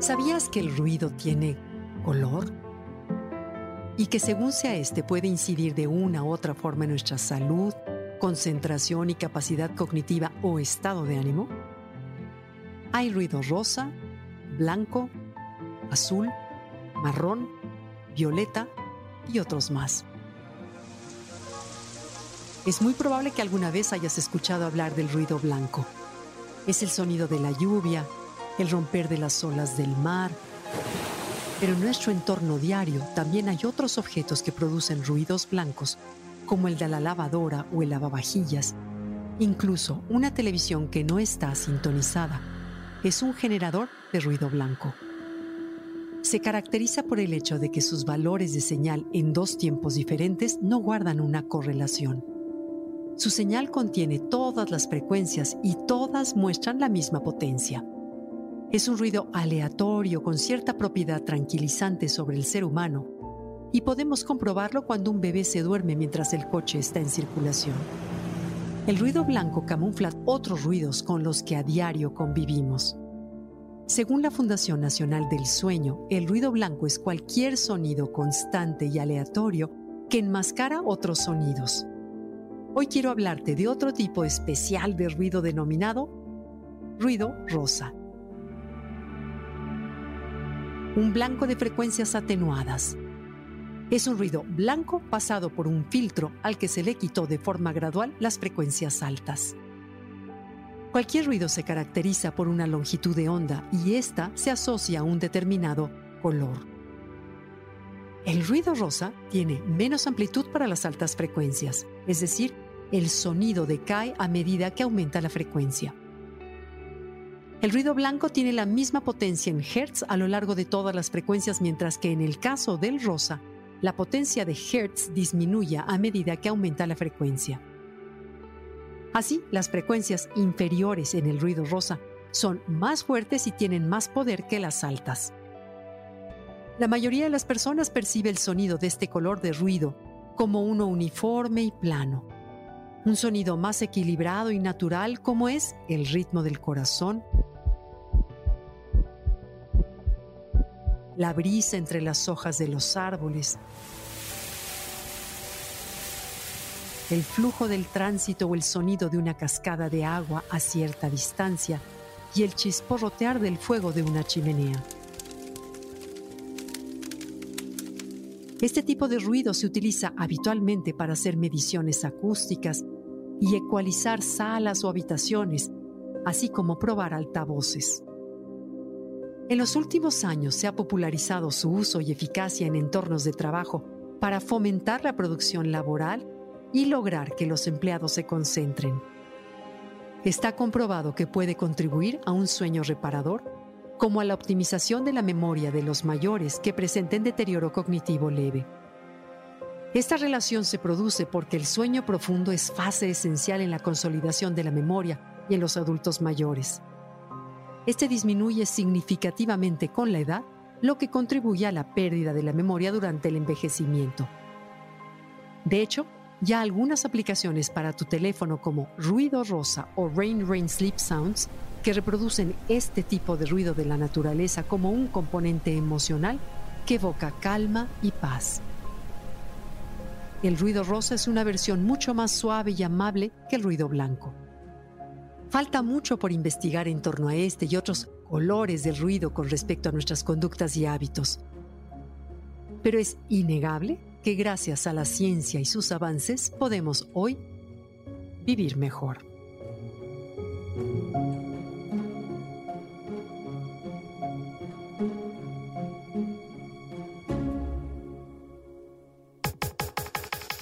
¿Sabías que el ruido tiene color? Y que según sea este puede incidir de una u otra forma en nuestra salud, concentración y capacidad cognitiva o estado de ánimo? Hay ruido rosa, blanco, azul, marrón, violeta y otros más. Es muy probable que alguna vez hayas escuchado hablar del ruido blanco. Es el sonido de la lluvia, el romper de las olas del mar. Pero en nuestro entorno diario también hay otros objetos que producen ruidos blancos, como el de la lavadora o el lavavajillas. Incluso una televisión que no está sintonizada es un generador de ruido blanco. Se caracteriza por el hecho de que sus valores de señal en dos tiempos diferentes no guardan una correlación. Su señal contiene todas las frecuencias y todas muestran la misma potencia. Es un ruido aleatorio con cierta propiedad tranquilizante sobre el ser humano y podemos comprobarlo cuando un bebé se duerme mientras el coche está en circulación. El ruido blanco camufla otros ruidos con los que a diario convivimos. Según la Fundación Nacional del Sueño, el ruido blanco es cualquier sonido constante y aleatorio que enmascara otros sonidos. Hoy quiero hablarte de otro tipo especial de ruido denominado ruido rosa un blanco de frecuencias atenuadas. Es un ruido blanco pasado por un filtro al que se le quitó de forma gradual las frecuencias altas. Cualquier ruido se caracteriza por una longitud de onda y ésta se asocia a un determinado color. El ruido rosa tiene menos amplitud para las altas frecuencias, es decir, el sonido decae a medida que aumenta la frecuencia. El ruido blanco tiene la misma potencia en Hertz a lo largo de todas las frecuencias, mientras que en el caso del rosa, la potencia de Hertz disminuye a medida que aumenta la frecuencia. Así, las frecuencias inferiores en el ruido rosa son más fuertes y tienen más poder que las altas. La mayoría de las personas percibe el sonido de este color de ruido como uno uniforme y plano. Un sonido más equilibrado y natural como es el ritmo del corazón, la brisa entre las hojas de los árboles, el flujo del tránsito o el sonido de una cascada de agua a cierta distancia y el chisporrotear del fuego de una chimenea. Este tipo de ruido se utiliza habitualmente para hacer mediciones acústicas y ecualizar salas o habitaciones, así como probar altavoces. En los últimos años se ha popularizado su uso y eficacia en entornos de trabajo para fomentar la producción laboral y lograr que los empleados se concentren. Está comprobado que puede contribuir a un sueño reparador, como a la optimización de la memoria de los mayores que presenten deterioro cognitivo leve. Esta relación se produce porque el sueño profundo es fase esencial en la consolidación de la memoria y en los adultos mayores. Este disminuye significativamente con la edad, lo que contribuye a la pérdida de la memoria durante el envejecimiento. De hecho, ya algunas aplicaciones para tu teléfono como Ruido Rosa o Rain Rain Sleep Sounds, que reproducen este tipo de ruido de la naturaleza como un componente emocional que evoca calma y paz. El ruido rosa es una versión mucho más suave y amable que el ruido blanco. Falta mucho por investigar en torno a este y otros colores del ruido con respecto a nuestras conductas y hábitos. Pero es innegable que gracias a la ciencia y sus avances podemos hoy vivir mejor.